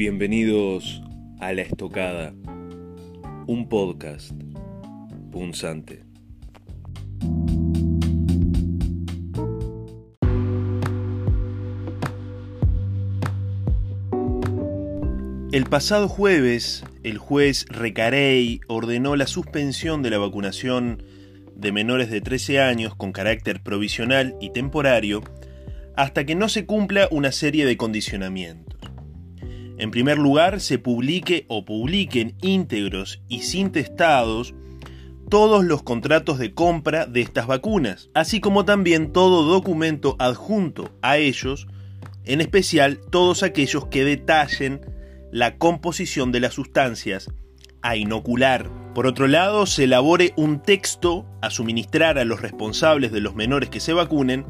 Bienvenidos a La Estocada, un podcast punzante. El pasado jueves, el juez Recarey ordenó la suspensión de la vacunación de menores de 13 años con carácter provisional y temporario hasta que no se cumpla una serie de condicionamientos. En primer lugar, se publique o publiquen íntegros y sin testados todos los contratos de compra de estas vacunas, así como también todo documento adjunto a ellos, en especial todos aquellos que detallen la composición de las sustancias a inocular. Por otro lado, se elabore un texto a suministrar a los responsables de los menores que se vacunen,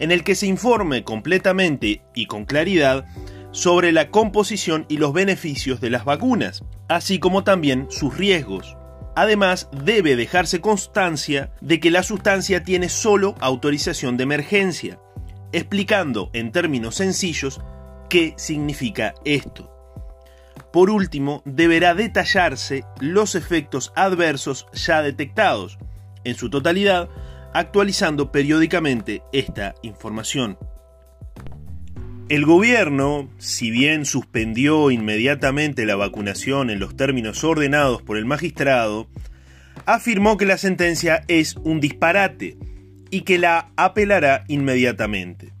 en el que se informe completamente y con claridad sobre la composición y los beneficios de las vacunas, así como también sus riesgos. Además, debe dejarse constancia de que la sustancia tiene solo autorización de emergencia, explicando en términos sencillos qué significa esto. Por último, deberá detallarse los efectos adversos ya detectados, en su totalidad, actualizando periódicamente esta información. El gobierno, si bien suspendió inmediatamente la vacunación en los términos ordenados por el magistrado, afirmó que la sentencia es un disparate y que la apelará inmediatamente.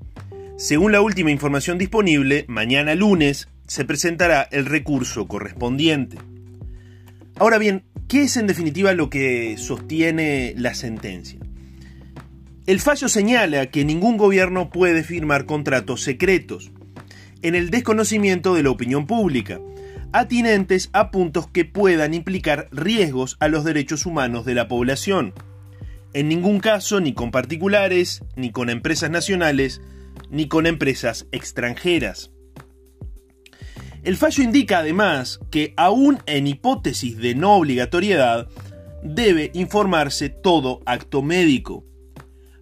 Según la última información disponible, mañana lunes se presentará el recurso correspondiente. Ahora bien, ¿qué es en definitiva lo que sostiene la sentencia? El fallo señala que ningún gobierno puede firmar contratos secretos, en el desconocimiento de la opinión pública, atinentes a puntos que puedan implicar riesgos a los derechos humanos de la población. En ningún caso ni con particulares, ni con empresas nacionales, ni con empresas extranjeras. El fallo indica además que, aún en hipótesis de no obligatoriedad, debe informarse todo acto médico.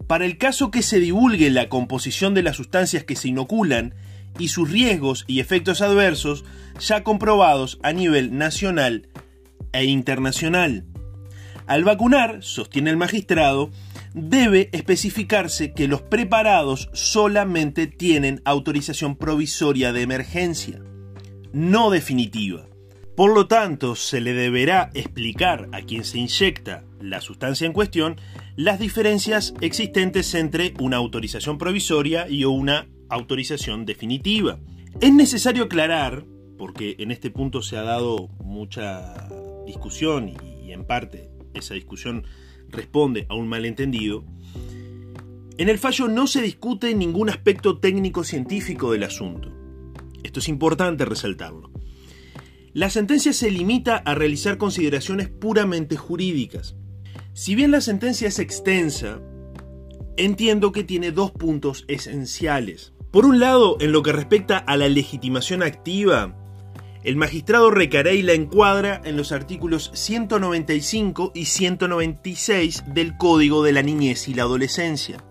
Para el caso que se divulgue la composición de las sustancias que se inoculan y sus riesgos y efectos adversos ya comprobados a nivel nacional e internacional. Al vacunar, sostiene el magistrado, debe especificarse que los preparados solamente tienen autorización provisoria de emergencia no definitiva. Por lo tanto, se le deberá explicar a quien se inyecta la sustancia en cuestión las diferencias existentes entre una autorización provisoria y una autorización definitiva. Es necesario aclarar, porque en este punto se ha dado mucha discusión y, en parte esa discusión responde a un malentendido, en el fallo no se discute ningún aspecto técnico científico del asunto. Esto es importante resaltarlo. La sentencia se limita a realizar consideraciones puramente jurídicas. Si bien la sentencia es extensa, entiendo que tiene dos puntos esenciales. Por un lado, en lo que respecta a la legitimación activa, el magistrado Recarey la encuadra en los artículos 195 y 196 del Código de la Niñez y la Adolescencia.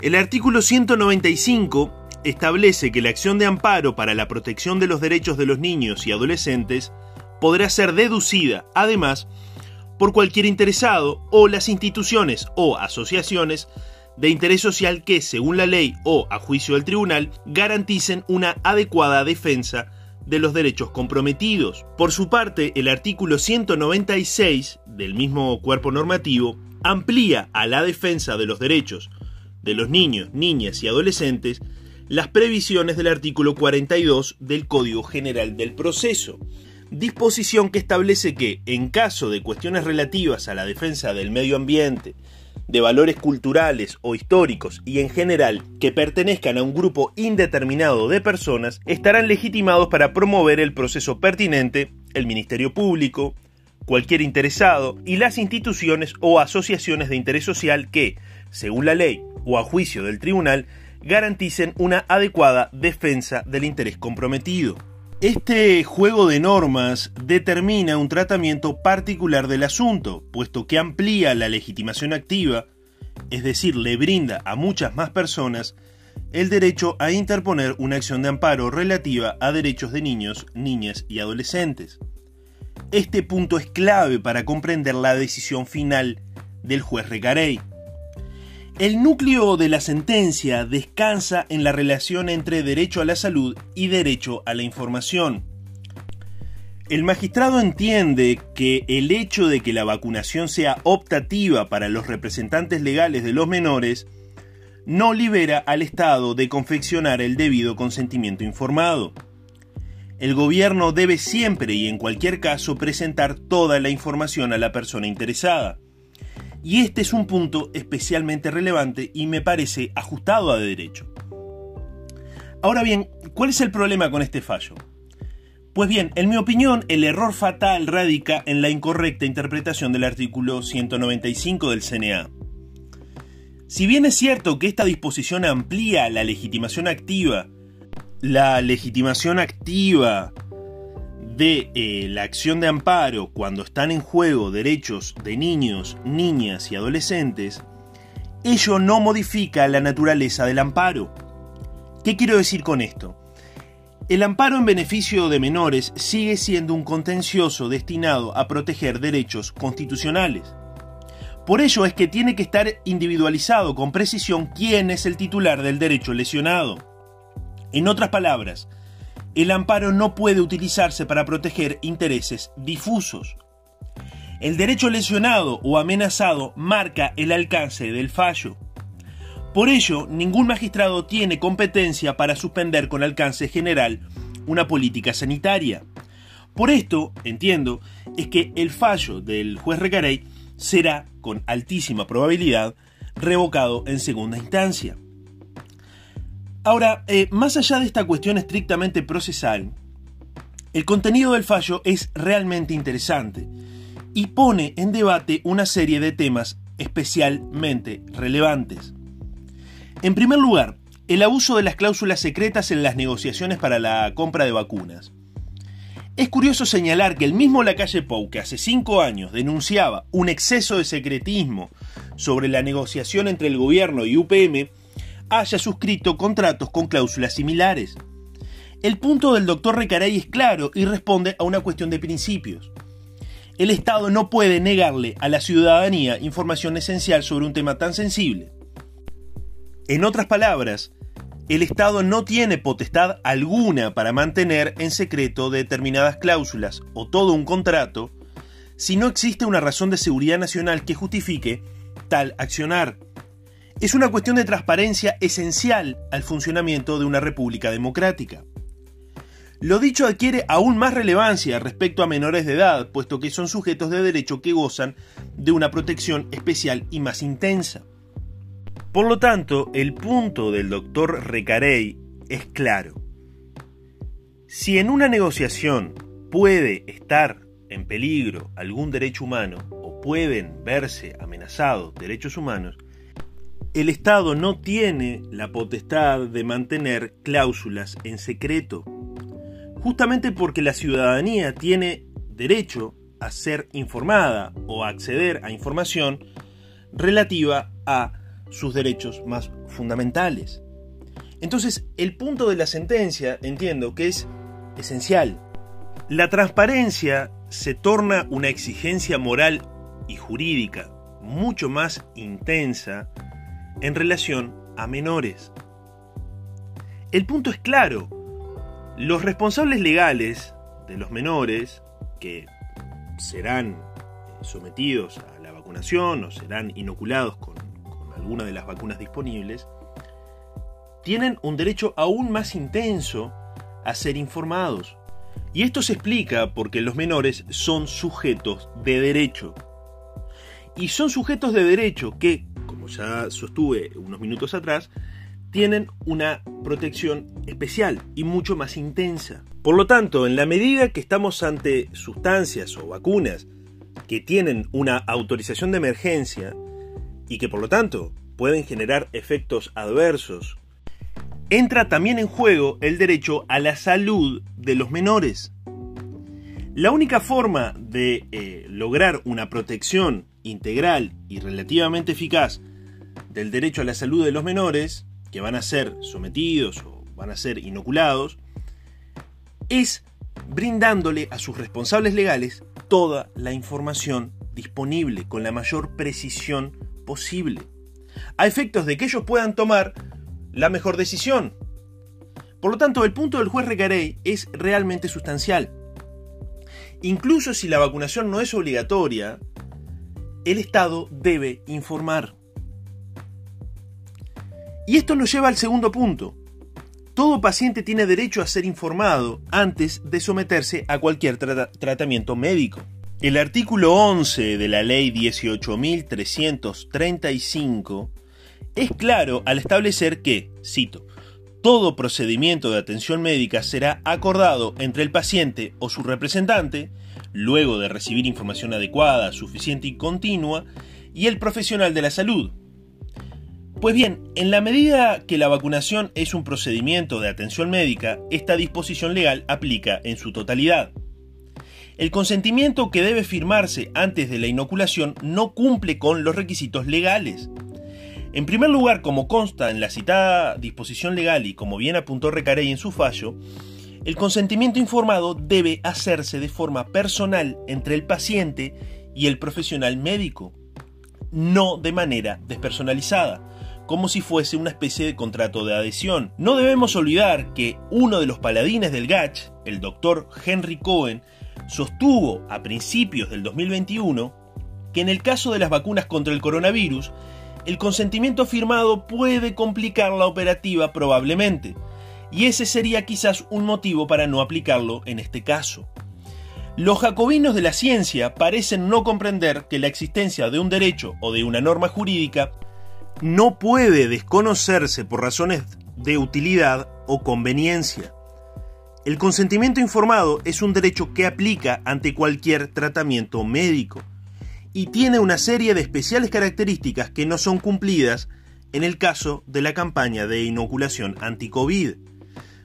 El artículo 195 establece que la acción de amparo para la protección de los derechos de los niños y adolescentes podrá ser deducida, además, por cualquier interesado o las instituciones o asociaciones de interés social que, según la ley o a juicio del tribunal, garanticen una adecuada defensa de los derechos comprometidos. Por su parte, el artículo 196 del mismo cuerpo normativo amplía a la defensa de los derechos de los niños, niñas y adolescentes las previsiones del artículo 42 del Código General del Proceso, disposición que establece que, en caso de cuestiones relativas a la defensa del medio ambiente, de valores culturales o históricos y en general que pertenezcan a un grupo indeterminado de personas, estarán legitimados para promover el proceso pertinente el Ministerio Público, cualquier interesado y las instituciones o asociaciones de interés social que, según la ley o a juicio del tribunal, garanticen una adecuada defensa del interés comprometido. Este juego de normas determina un tratamiento particular del asunto, puesto que amplía la legitimación activa, es decir, le brinda a muchas más personas el derecho a interponer una acción de amparo relativa a derechos de niños, niñas y adolescentes. Este punto es clave para comprender la decisión final del juez Recarey. El núcleo de la sentencia descansa en la relación entre derecho a la salud y derecho a la información. El magistrado entiende que el hecho de que la vacunación sea optativa para los representantes legales de los menores no libera al Estado de confeccionar el debido consentimiento informado. El gobierno debe siempre y en cualquier caso presentar toda la información a la persona interesada. Y este es un punto especialmente relevante y me parece ajustado a derecho. Ahora bien, ¿cuál es el problema con este fallo? Pues bien, en mi opinión, el error fatal radica en la incorrecta interpretación del artículo 195 del CNA. Si bien es cierto que esta disposición amplía la legitimación activa, la legitimación activa de eh, la acción de amparo cuando están en juego derechos de niños, niñas y adolescentes, ello no modifica la naturaleza del amparo. ¿Qué quiero decir con esto? El amparo en beneficio de menores sigue siendo un contencioso destinado a proteger derechos constitucionales. Por ello es que tiene que estar individualizado con precisión quién es el titular del derecho lesionado. En otras palabras, el amparo no puede utilizarse para proteger intereses difusos. El derecho lesionado o amenazado marca el alcance del fallo. Por ello, ningún magistrado tiene competencia para suspender con alcance general una política sanitaria. Por esto, entiendo, es que el fallo del juez Recarey será, con altísima probabilidad, revocado en segunda instancia. Ahora, eh, más allá de esta cuestión estrictamente procesal, el contenido del fallo es realmente interesante y pone en debate una serie de temas especialmente relevantes. En primer lugar, el abuso de las cláusulas secretas en las negociaciones para la compra de vacunas. Es curioso señalar que el mismo Lacalle Pou, que hace cinco años denunciaba un exceso de secretismo sobre la negociación entre el gobierno y UPM, haya suscrito contratos con cláusulas similares. El punto del doctor Recarey es claro y responde a una cuestión de principios. El Estado no puede negarle a la ciudadanía información esencial sobre un tema tan sensible. En otras palabras, el Estado no tiene potestad alguna para mantener en secreto determinadas cláusulas o todo un contrato si no existe una razón de seguridad nacional que justifique tal accionar es una cuestión de transparencia esencial al funcionamiento de una república democrática. Lo dicho adquiere aún más relevancia respecto a menores de edad, puesto que son sujetos de derecho que gozan de una protección especial y más intensa. Por lo tanto, el punto del doctor Recarey es claro. Si en una negociación puede estar en peligro algún derecho humano o pueden verse amenazados derechos humanos, el Estado no tiene la potestad de mantener cláusulas en secreto, justamente porque la ciudadanía tiene derecho a ser informada o a acceder a información relativa a sus derechos más fundamentales. Entonces, el punto de la sentencia entiendo que es esencial. La transparencia se torna una exigencia moral y jurídica mucho más intensa en relación a menores. El punto es claro. Los responsables legales de los menores, que serán sometidos a la vacunación o serán inoculados con, alguna de las vacunas disponibles, tienen un derecho aún más intenso a ser informados. Y esto se explica porque los menores son sujetos de derecho. Y son sujetos de derecho que, ya sostuve unos minutos atrás, tienen una protección especial y mucho más intensa. Por lo tanto, en la medida que estamos ante sustancias o vacunas que tienen una autorización de emergencia y que por lo tanto pueden generar efectos adversos, entra también en juego el derecho a la salud de los menores. La única forma de eh, lograr una protección integral y relativamente eficaz del derecho a la salud de los menores que van a ser sometidos o van a ser inoculados, es brindándole a sus responsables legales toda la información disponible con la mayor precisión posible, a efectos de que ellos puedan tomar la mejor decisión. Por lo tanto, el punto del juez Recarey es realmente sustancial. Incluso si la vacunación no es obligatoria, el Estado debe informar. Y esto nos lleva al segundo punto. Todo paciente tiene derecho a ser informado antes de someterse a cualquier tratamiento médico. El artículo 11 de la ley 18.335 es claro al establecer que, cito, todo procedimiento de atención médica será acordado entre el paciente o su representante, luego de recibir información adecuada, suficiente y continua, y el profesional de la salud. Pues bien, en la medida que la vacunación es un procedimiento de atención médica, esta disposición legal aplica en su totalidad. El consentimiento que debe firmarse antes de la inoculación no cumple con los requisitos legales. En primer lugar, como consta en la citada disposición legal y como bien apuntó Recarey en su fallo, el consentimiento informado debe hacerse de forma personal entre el paciente y el profesional médico, no de manera despersonalizada, como si fuese una especie de contrato de adhesión. No debemos olvidar que uno de los paladines del GACH, el doctor Henry Cohen, sostuvo a principios del 2021 que en el caso de las vacunas contra el coronavirus, el consentimiento firmado puede complicar la operativa probablemente, y ese sería quizás un motivo para no aplicarlo en este caso. Los jacobinos de la ciencia parecen no comprender que la existencia de un derecho o de una norma jurídica no puede desconocerse por razones de utilidad o conveniencia. El consentimiento informado es un derecho que aplica ante cualquier tratamiento médico y tiene una serie de especiales características que no son cumplidas en el caso de la campaña de inoculación anti-COVID.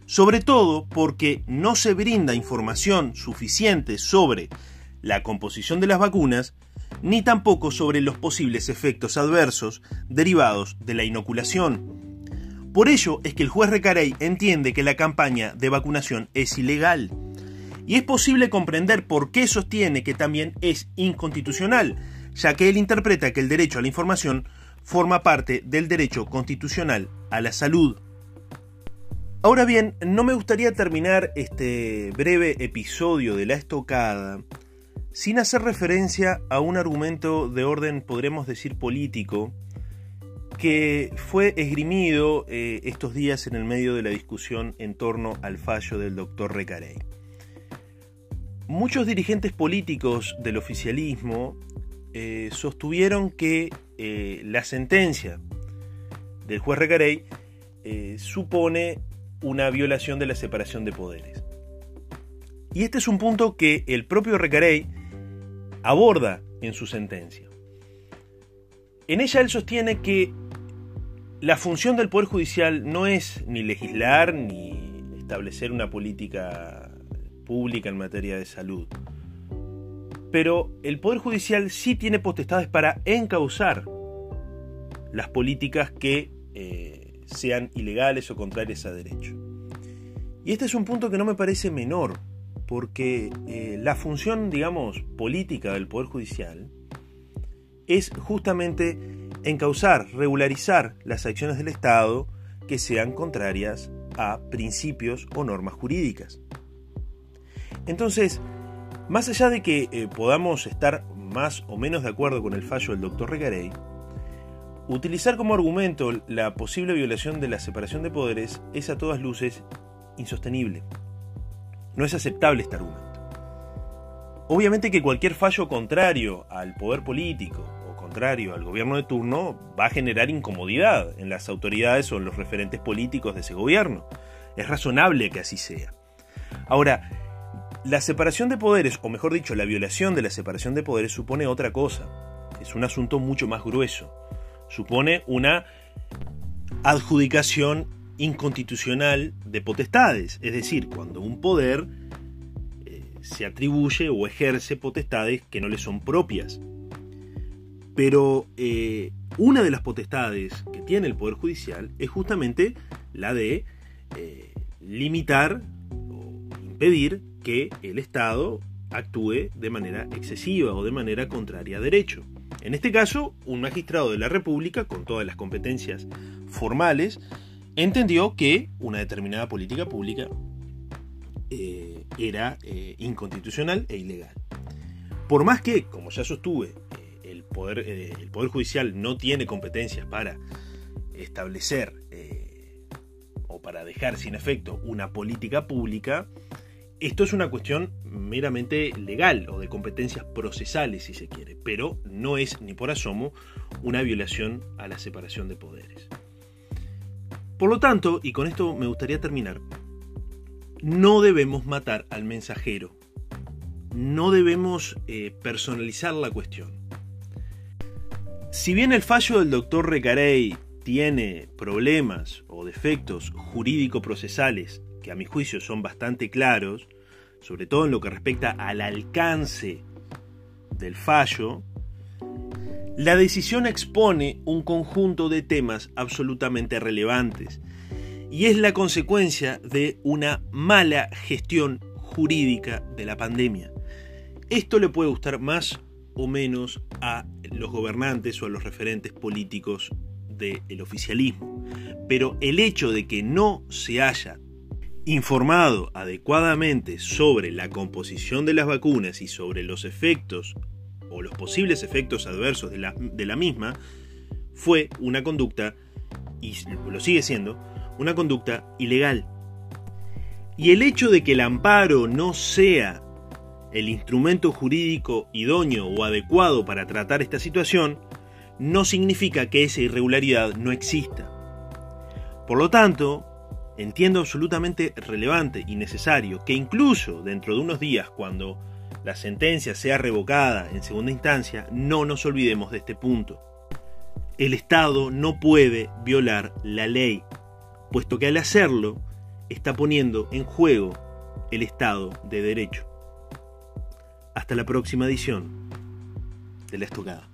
Sobre todo porque no se brinda información suficiente sobre la composición de las vacunas, ni tampoco sobre los posibles efectos adversos derivados de la inoculación. Por ello es que el juez Recarey entiende que la campaña de vacunación es ilegal y es posible comprender por qué sostiene que también es inconstitucional, ya que él interpreta que el derecho a la información forma parte del derecho constitucional a la salud. Ahora bien, no me gustaría terminar este breve episodio de la estocada sin hacer referencia a un argumento de orden, podremos decir, político, que fue esgrimido eh, estos días en el medio de la discusión en torno al fallo del doctor Recarey. Muchos dirigentes políticos del oficialismo eh, sostuvieron que eh, la sentencia del juez Recarey supone una violación de la separación de poderes. Y este es un punto que el propio Recarey aborda en su sentencia. En ella él sostiene que la función del Poder Judicial no es ni legislar ni establecer una política pública en materia de salud. Pero el Poder Judicial sí tiene potestades para encauzar las políticas que eh, sean ilegales o contrarias a derecho. Y este es un punto que no me parece menor, porque eh, la función, digamos, política del Poder Judicial es justamente encauzar, regularizar las acciones del Estado que sean contrarias a principios o normas jurídicas. Entonces, más allá de que eh, podamos estar más o menos de acuerdo con el fallo del doctor Recarey, utilizar como argumento la posible violación de la separación de poderes es a todas luces insostenible. No es aceptable este argumento. Obviamente que cualquier fallo contrario al poder político o contrario al gobierno de turno va a generar incomodidad en las autoridades o en los referentes políticos de ese gobierno. Es razonable que así sea. Ahora, la separación de poderes, o mejor dicho, la violación de la separación de poderes supone otra cosa. Es un asunto mucho más grueso. Supone una adjudicación inconstitucional de potestades. Es decir, cuando un poder eh, se atribuye o ejerce potestades que no le son propias. Pero eh, una de las potestades que tiene el Poder Judicial es justamente la de eh, limitar o impedir que el Estado actúe de manera excesiva o de manera contraria a derecho. En este caso, un magistrado de la República, con todas las competencias formales, entendió que una determinada política pública eh, era eh, inconstitucional e ilegal. Por más que, como ya sostuve, eh, el, poder, el Poder Judicial no tiene competencias para establecer o para dejar sin efecto una política pública, esto es una cuestión meramente legal o de competencias procesales, si se quiere, pero no es ni por asomo una violación a la separación de poderes. Por lo tanto, y con esto me gustaría terminar, no debemos matar al mensajero, no debemos eh, personalizar la cuestión. Si bien el fallo del doctor Recarey tiene problemas o defectos jurídico-procesales que a mi juicio son bastante claros, sobre todo en lo que respecta al alcance del fallo, la decisión expone un conjunto de temas absolutamente relevantes y es la consecuencia de una mala gestión jurídica de la pandemia. Esto le puede gustar más o menos a los gobernantes o a los referentes políticos del oficialismo, pero el hecho de que no se haya informado adecuadamente sobre la composición de las vacunas y sobre los efectos o los posibles efectos adversos de la, de la misma, fue una conducta, y lo sigue siendo, una conducta ilegal. Y el hecho de que el amparo no sea el instrumento jurídico idóneo o adecuado para tratar esta situación, no significa que esa irregularidad no exista. Por lo tanto, entiendo absolutamente relevante y necesario que incluso dentro de unos días, cuando la sentencia sea revocada en segunda instancia, no nos olvidemos de este punto. El Estado no puede violar la ley, puesto que al hacerlo está poniendo en juego el Estado de Derecho. Hasta la próxima edición de La Estocada.